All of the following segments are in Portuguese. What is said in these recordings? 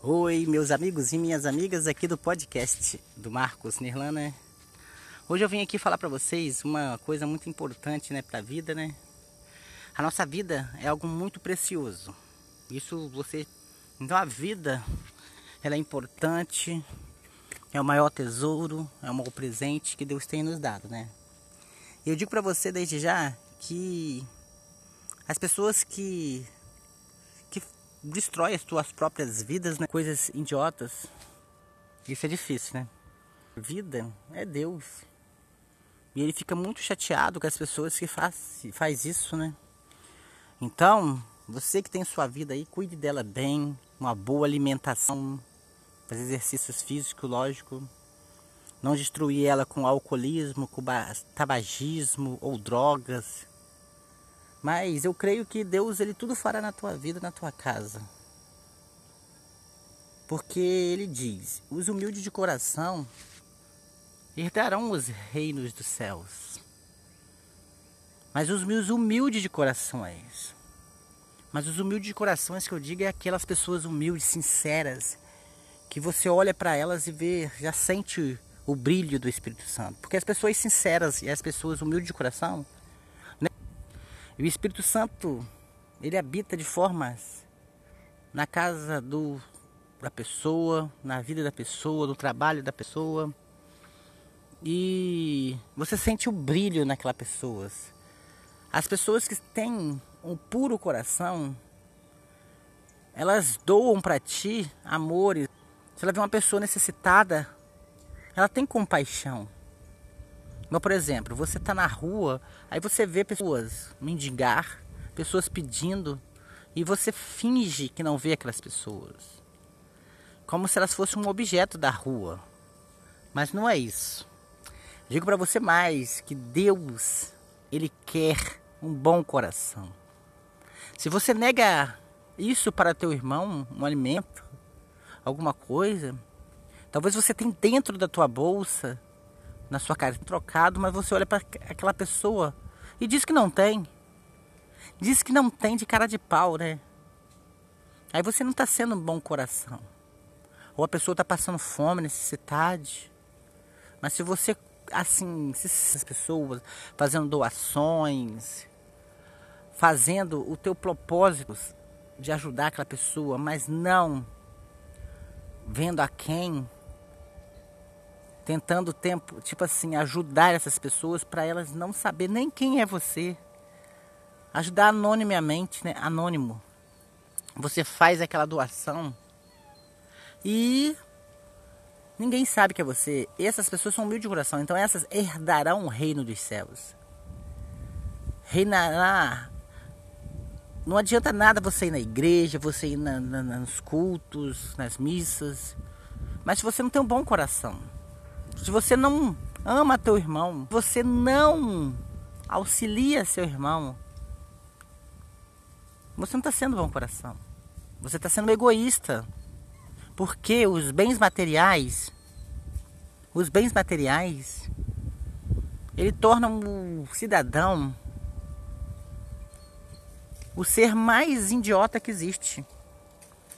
Oi, meus amigos e minhas amigas aqui do podcast do Marcos Nirlana. Hoje eu vim aqui falar para vocês uma coisa muito importante, né, para a vida, né? A nossa vida é algo muito precioso. Isso você, então a vida ela é importante, é o maior tesouro, é o maior presente que Deus tem nos dado, né? E eu digo para você desde já que as pessoas que destrói as suas próprias vidas, né? Coisas idiotas. Isso é difícil, né? Vida é Deus. E ele fica muito chateado com as pessoas que faz, faz isso, né? Então, você que tem sua vida aí, cuide dela bem, uma boa alimentação, fazer exercícios físicos, lógico. Não destruir ela com alcoolismo, com tabagismo ou drogas. Mas eu creio que Deus ele tudo fará na tua vida, na tua casa. Porque ele diz: os humildes de coração herdarão os reinos dos céus. Mas os meus humildes de corações. Mas os humildes de corações que eu digo é aquelas pessoas humildes, sinceras, que você olha para elas e vê, já sente o brilho do Espírito Santo. Porque as pessoas sinceras e as pessoas humildes de coração? E o Espírito Santo, ele habita de formas na casa do, da pessoa, na vida da pessoa, no trabalho da pessoa. E você sente o brilho naquelas pessoas. As pessoas que têm um puro coração, elas doam para ti amores. Se ela vê uma pessoa necessitada, ela tem compaixão. Mas, por exemplo, você está na rua, aí você vê pessoas mendigar, pessoas pedindo, e você finge que não vê aquelas pessoas. Como se elas fossem um objeto da rua. Mas não é isso. Digo para você mais que Deus, ele quer um bom coração. Se você nega isso para teu irmão, um alimento, alguma coisa, talvez você tenha dentro da tua bolsa, na sua cara trocado, mas você olha para aquela pessoa e diz que não tem. Diz que não tem de cara de pau, né? Aí você não está sendo um bom coração. Ou a pessoa está passando fome, necessidade. Mas se você assim, essas pessoas fazendo doações, fazendo o teu propósito de ajudar aquela pessoa, mas não vendo a quem, tentando tempo, tipo assim, ajudar essas pessoas para elas não saber nem quem é você. Ajudar anonimamente, né? Anônimo. Você faz aquela doação e Ninguém sabe que é você. Essas pessoas são humildes de coração. Então essas herdarão o reino dos céus. Reinará. Não adianta nada você ir na igreja, você ir na, na, nos cultos, nas missas. Mas se você não tem um bom coração, se você não ama teu irmão, você não auxilia seu irmão, você não está sendo bom coração. Você está sendo egoísta. Porque os bens materiais, os bens materiais, ele torna o cidadão o ser mais idiota que existe.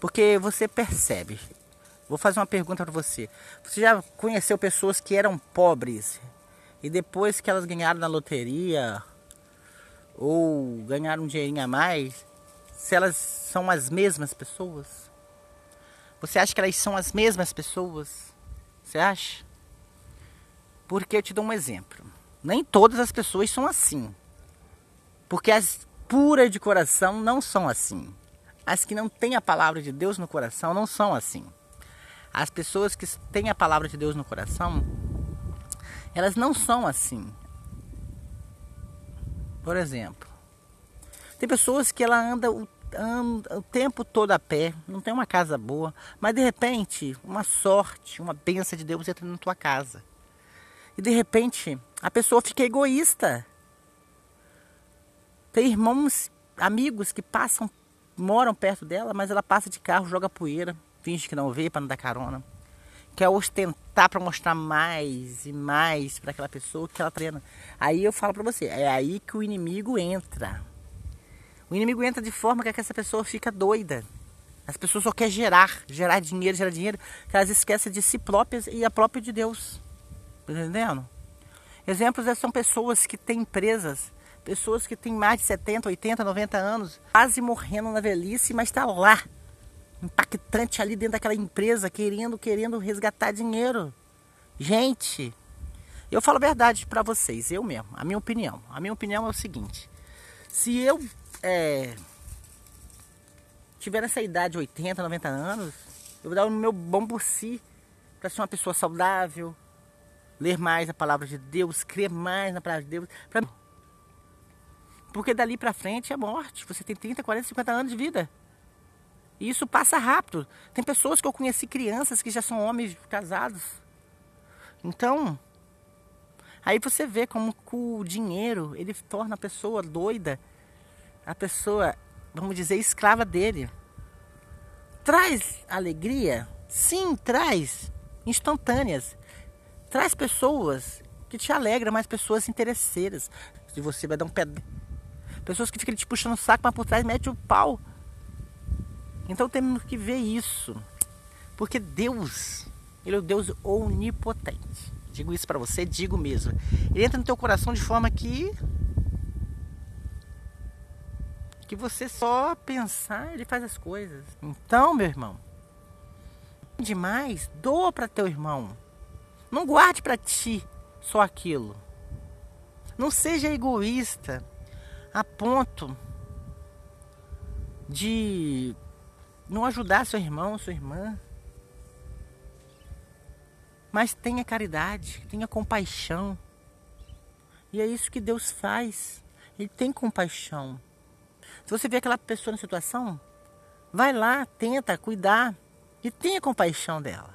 Porque você percebe. Vou fazer uma pergunta para você. Você já conheceu pessoas que eram pobres e depois que elas ganharam na loteria ou ganharam um dinheirinho a mais, se elas são as mesmas pessoas? Você acha que elas são as mesmas pessoas? Você acha? Porque eu te dou um exemplo. Nem todas as pessoas são assim. Porque as puras de coração não são assim. As que não têm a palavra de Deus no coração não são assim. As pessoas que têm a palavra de Deus no coração, elas não são assim. Por exemplo, tem pessoas que ela anda o anda o tempo todo a pé, não tem uma casa boa, mas de repente, uma sorte, uma benção de Deus entra na tua casa. E de repente, a pessoa fica egoísta. Tem irmãos, amigos que passam, moram perto dela, mas ela passa de carro, joga poeira, finge que não vê para não dar carona. Quer ostentar para mostrar mais e mais para aquela pessoa que ela treina. Aí eu falo para você, é aí que o inimigo entra. O inimigo entra de forma que essa pessoa fica doida. As pessoas só querem gerar, gerar dinheiro, gerar dinheiro, que elas esquecem de si próprias e a própria de Deus. Tá entendendo? Exemplos são pessoas que têm empresas, pessoas que têm mais de 70, 80, 90 anos, quase morrendo na velhice, mas está lá, impactante ali dentro daquela empresa, querendo, querendo resgatar dinheiro. Gente, eu falo a verdade para vocês, eu mesmo, a minha opinião. A minha opinião é o seguinte: se eu é, tiver essa idade, 80, 90 anos, eu vou dar o meu bom por si para ser uma pessoa saudável, ler mais a palavra de Deus, crer mais na palavra de Deus. Pra... Porque dali para frente é morte. Você tem 30, 40, 50 anos de vida. E isso passa rápido. Tem pessoas que eu conheci, crianças que já são homens casados. Então, aí você vê como o dinheiro, ele torna a pessoa doida. A pessoa, vamos dizer, escrava dele. Traz alegria? Sim, traz. Instantâneas. Traz pessoas que te alegram, mas pessoas interesseiras. Se você vai dar um pé. Pessoas que ficam te puxando o saco, mas por trás mete o pau. Então temos que ver isso. Porque Deus, Ele é o Deus onipotente. Digo isso para você, digo mesmo. Ele entra no teu coração de forma que que você só pensar, ele faz as coisas. Então, meu irmão, demais, doa para teu irmão. Não guarde para ti só aquilo. Não seja egoísta a ponto de não ajudar seu irmão, sua irmã. Mas tenha caridade, tenha compaixão. E é isso que Deus faz. Ele tem compaixão. Se você vê aquela pessoa na situação, vai lá, tenta cuidar e tenha compaixão dela.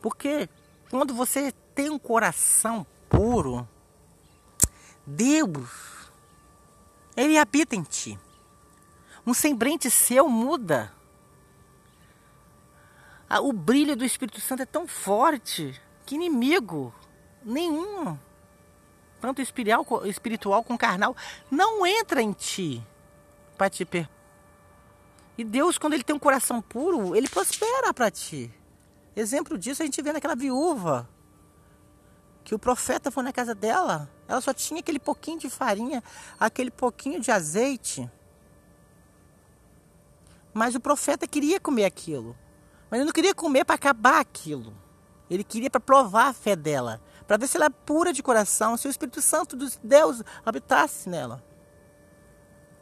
Porque quando você tem um coração puro, Deus, Ele habita em ti. Um semblante seu muda. O brilho do Espírito Santo é tão forte que inimigo nenhum, tanto espiritual, espiritual como carnal, não entra em ti para te per... E Deus, quando Ele tem um coração puro, Ele prospera para ti. Exemplo disso a gente vê naquela viúva. Que o profeta foi na casa dela. Ela só tinha aquele pouquinho de farinha, aquele pouquinho de azeite. Mas o profeta queria comer aquilo. Mas ele não queria comer para acabar aquilo. Ele queria para provar a fé dela. Para ver se ela é pura de coração, se o Espírito Santo de Deus habitasse nela.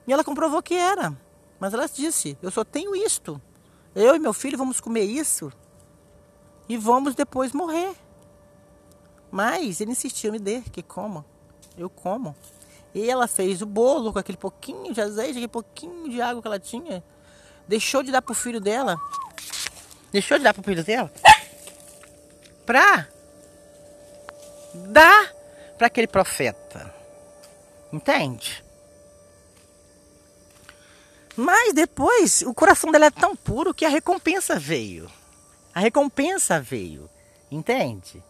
E ela comprovou que era. Mas ela disse: Eu só tenho isto. Eu e meu filho vamos comer isso e vamos depois morrer. Mas ele insistiu, me dê, que coma. Eu como. E ela fez o bolo com aquele pouquinho de azeite, aquele pouquinho de água que ela tinha. Deixou de dar pro filho dela. Deixou de dar pro filho dela. Pra dar para aquele profeta. Entende? Mas depois o coração dela é tão puro que a recompensa veio. A recompensa veio, entende?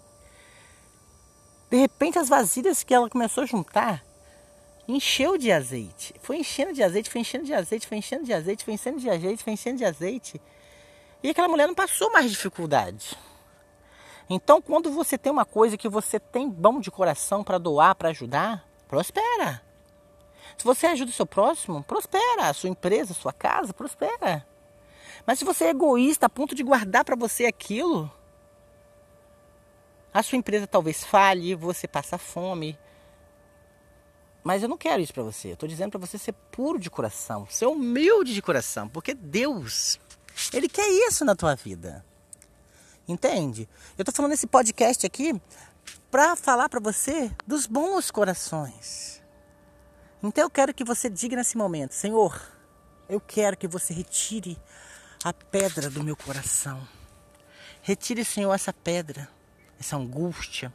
De repente as vasilhas que ela começou a juntar encheu de azeite. Foi enchendo de azeite, foi enchendo de azeite, foi enchendo de azeite, foi enchendo de azeite, foi enchendo de azeite. E aquela mulher não passou mais dificuldade. Então, quando você tem uma coisa que você tem bom de coração para doar, para ajudar, prospera. Se você ajuda o seu próximo, prospera. A sua empresa, a sua casa, prospera. Mas se você é egoísta a ponto de guardar para você aquilo, a sua empresa talvez falhe, você passa fome. Mas eu não quero isso para você. Eu estou dizendo para você ser puro de coração, ser humilde de coração, porque Deus, Ele quer isso na tua vida. Entende? Eu estou falando nesse podcast aqui para falar para você dos bons corações. Então eu quero que você diga nesse momento, Senhor, eu quero que você retire a pedra do meu coração. Retire, Senhor, essa pedra, essa angústia.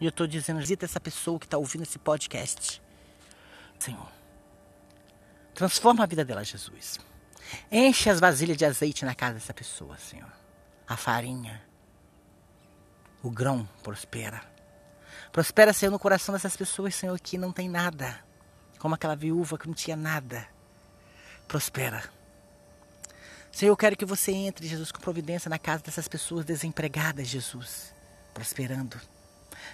E eu estou dizendo, visita essa pessoa que está ouvindo esse podcast. Senhor, transforma a vida dela, Jesus. Enche as vasilhas de azeite na casa dessa pessoa, Senhor. A farinha, o grão prospera. Prospera, Senhor, no coração dessas pessoas, Senhor, que não tem nada. Como aquela viúva que não tinha nada. Prospera Senhor, eu quero que você entre, Jesus, com providência na casa dessas pessoas desempregadas, Jesus, prosperando.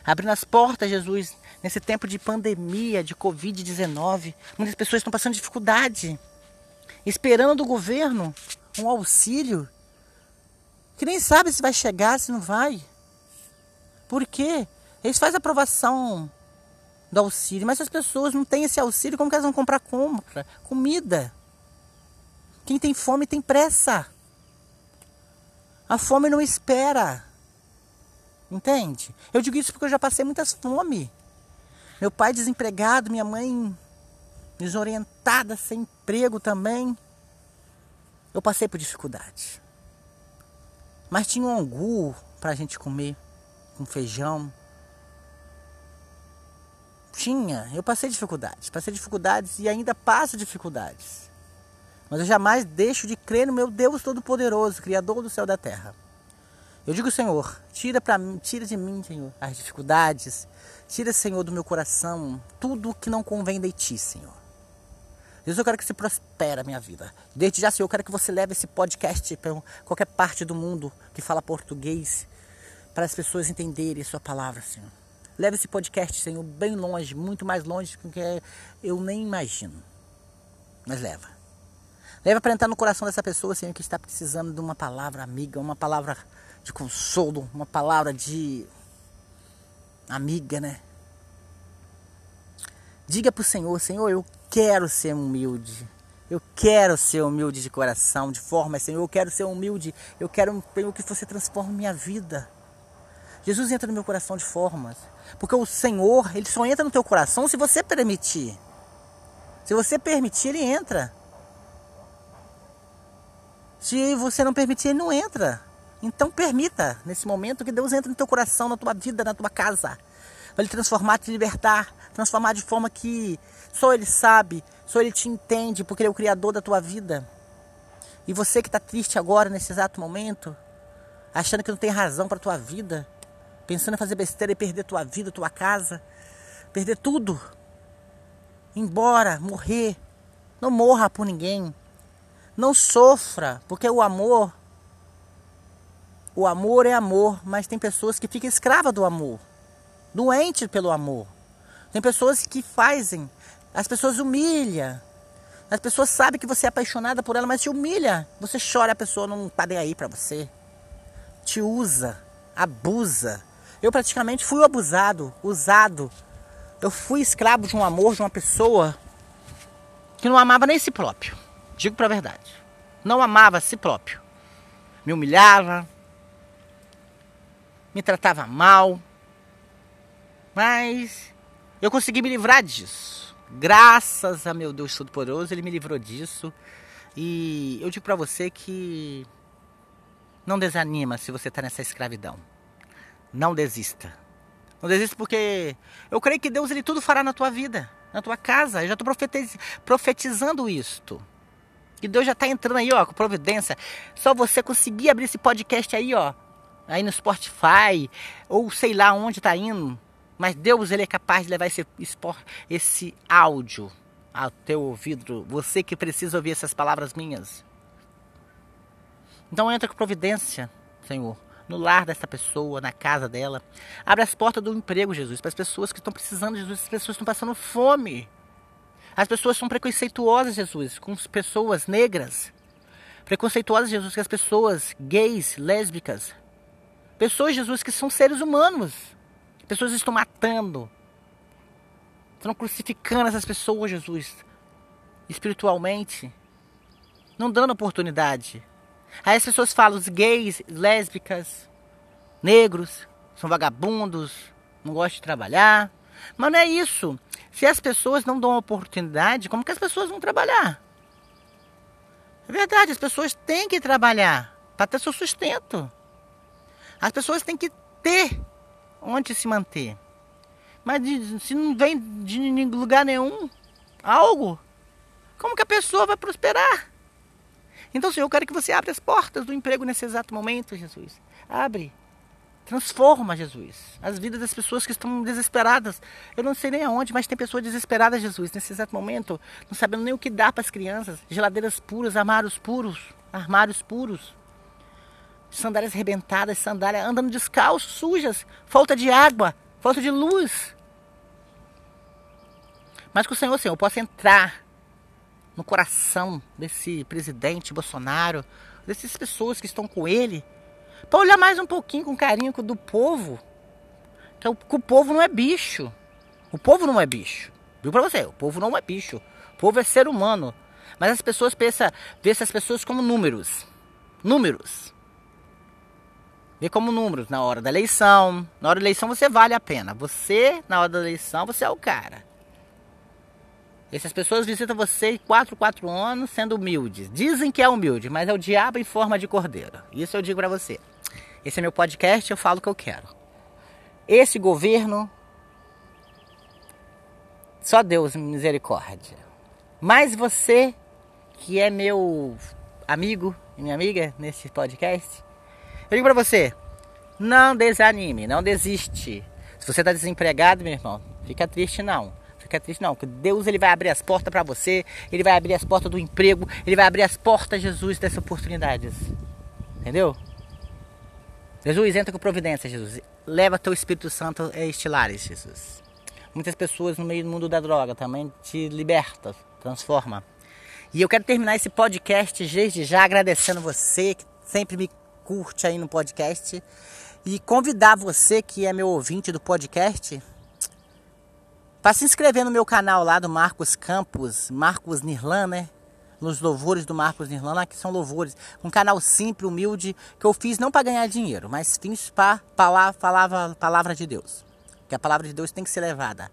Abrindo as portas, Jesus, nesse tempo de pandemia, de Covid-19. Muitas pessoas estão passando dificuldade, esperando do governo um auxílio que nem sabe se vai chegar, se não vai. Por quê? Eles fazem aprovação do auxílio, mas as pessoas não têm esse auxílio, como que elas vão comprar compra? Comida. Quem tem fome tem pressa. A fome não espera. Entende? Eu digo isso porque eu já passei muitas fome. Meu pai desempregado, minha mãe desorientada, sem emprego também. Eu passei por dificuldade. Mas tinha um angu para a gente comer, com feijão. Tinha, eu passei dificuldades, passei dificuldades e ainda passo dificuldades. Mas eu jamais deixo de crer no meu Deus Todo-Poderoso, Criador do céu e da terra. Eu digo, Senhor, tira para mim, tira de mim, Senhor, as dificuldades, tira, Senhor, do meu coração tudo que não convém de ti, Senhor. Deus, eu quero que você prospere a minha vida. Desde já, Senhor, eu quero que você leve esse podcast para qualquer parte do mundo que fala português, para as pessoas entenderem a sua palavra, Senhor. Leve esse podcast, Senhor, bem longe, muito mais longe do que eu nem imagino. Mas leva. Leva para entrar no coração dessa pessoa, Senhor, que está precisando de uma palavra amiga, uma palavra de consolo, uma palavra de amiga, né? Diga para o Senhor, Senhor, eu quero ser humilde. Eu quero ser humilde de coração, de forma, Senhor. Eu quero ser humilde. Eu quero que você transforme minha vida. Jesus entra no meu coração de formas. Porque o Senhor, Ele só entra no teu coração se você permitir. Se você permitir, Ele entra. Se você não permitir, Ele não entra. Então permita, nesse momento, que Deus entre no teu coração, na tua vida, na tua casa. Para Ele transformar, te libertar. Transformar de forma que só Ele sabe, só Ele te entende, porque Ele é o Criador da tua vida. E você que está triste agora, nesse exato momento, achando que não tem razão para a tua vida, pensando em fazer besteira e perder tua vida, tua casa, perder tudo, embora, morrer, não morra por ninguém, não sofra, porque o amor, o amor é amor, mas tem pessoas que ficam escravas do amor, doente pelo amor. Tem pessoas que fazem as pessoas humilham. As pessoas sabem que você é apaixonada por ela, mas te humilha. Você chora, a pessoa não está nem aí para você. Te usa, abusa. Eu praticamente fui abusado, usado. Eu fui escravo de um amor de uma pessoa que não amava nem si próprio. Digo para a verdade. Não amava a si próprio. Me humilhava, me tratava mal. Mas eu consegui me livrar disso. Graças a meu Deus Todo-Poderoso, Ele me livrou disso. E eu digo para você que não desanima se você está nessa escravidão. Não desista. Não desista porque eu creio que Deus ele tudo fará na tua vida, na tua casa. Eu já estou profetizando isto. E Deus já está entrando aí, ó, com providência. Só você conseguir abrir esse podcast aí, ó, aí no Spotify ou sei lá onde está indo mas Deus ele é capaz de levar esse, esse áudio ao teu ouvido. Você que precisa ouvir essas palavras minhas. Então entra com providência, Senhor, no lar dessa pessoa, na casa dela. Abre as portas do emprego, Jesus, para as pessoas que estão precisando, Jesus. As pessoas estão passando fome. As pessoas são preconceituosas, Jesus, com as pessoas negras. Preconceituosas, Jesus, com as pessoas gays, lésbicas. Pessoas, Jesus, que são seres humanos Pessoas estão matando. Estão crucificando essas pessoas, Jesus. Espiritualmente. Não dando oportunidade. Aí as pessoas falam, os gays, lésbicas, negros, são vagabundos, não gostam de trabalhar. Mas não é isso. Se as pessoas não dão oportunidade, como que as pessoas vão trabalhar? É verdade, as pessoas têm que trabalhar para ter seu sustento. As pessoas têm que ter onde se manter. Mas se não vem de lugar nenhum algo, como que a pessoa vai prosperar? Então, Senhor, eu quero que você abra as portas do emprego nesse exato momento, Jesus. Abre. Transforma, Jesus, as vidas das pessoas que estão desesperadas. Eu não sei nem aonde, mas tem pessoas desesperadas, Jesus, nesse exato momento, não sabendo nem o que dar para as crianças. Geladeiras puras, armários puros, armários puros, sandálias arrebentadas, sandálias andando descalço, sujas, falta de água, falta de luz. Mas que o Senhor, Senhor, possa entrar no coração desse presidente Bolsonaro, dessas pessoas que estão com ele, para olhar mais um pouquinho com carinho do povo. Que o, que o povo não é bicho. O povo não é bicho. Viu para você? O povo não é bicho. O povo é ser humano. Mas as pessoas pensam, vê essas pessoas como números. Números. Vê como números na hora da eleição. Na hora da eleição você vale a pena. Você, na hora da eleição, você é o cara. Essas pessoas visitam você 4, 4 anos sendo humildes. Dizem que é humilde, mas é o diabo em forma de cordeiro. Isso eu digo para você. Esse é meu podcast, eu falo o que eu quero. Esse governo, só Deus misericórdia. Mas você, que é meu amigo e minha amiga nesse podcast, eu digo para você, não desanime, não desiste. Se você está desempregado, meu irmão, fica triste não fica triste não, que Deus ele vai abrir as portas para você, ele vai abrir as portas do emprego, ele vai abrir as portas, Jesus, dessas oportunidades. Entendeu? Jesus, entra com providência, Jesus. Leva teu Espírito Santo a este lares, Jesus. Muitas pessoas no meio do mundo da droga também te liberta, transforma. E eu quero terminar esse podcast desde já agradecendo você que sempre me curte aí no podcast e convidar você que é meu ouvinte do podcast para se inscrever no meu canal lá do Marcos Campos, Marcos Nirlan, né? Nos louvores do Marcos Nirlan, lá que são louvores. Um canal simples, humilde, que eu fiz não para ganhar dinheiro, mas fiz para palavra, palavra de Deus. Que a palavra de Deus tem que ser levada.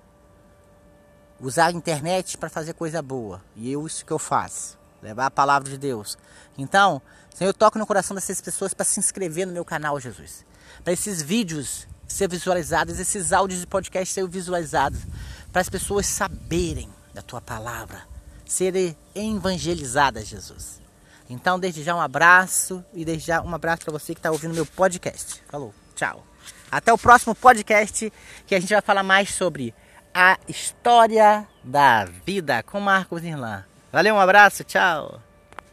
Usar a internet para fazer coisa boa. E eu, isso que eu faço. Levar a palavra de Deus. Então, Senhor, eu toco no coração dessas pessoas para se inscrever no meu canal, Jesus. Para esses vídeos ser visualizados, esses áudios de podcast serem visualizados para as pessoas saberem da tua palavra, serem evangelizadas, Jesus. Então, desde já um abraço e desde já um abraço para você que está ouvindo meu podcast. Falou, tchau. Até o próximo podcast que a gente vai falar mais sobre a história da vida com Marcos Irlan. Valeu, um abraço, tchau.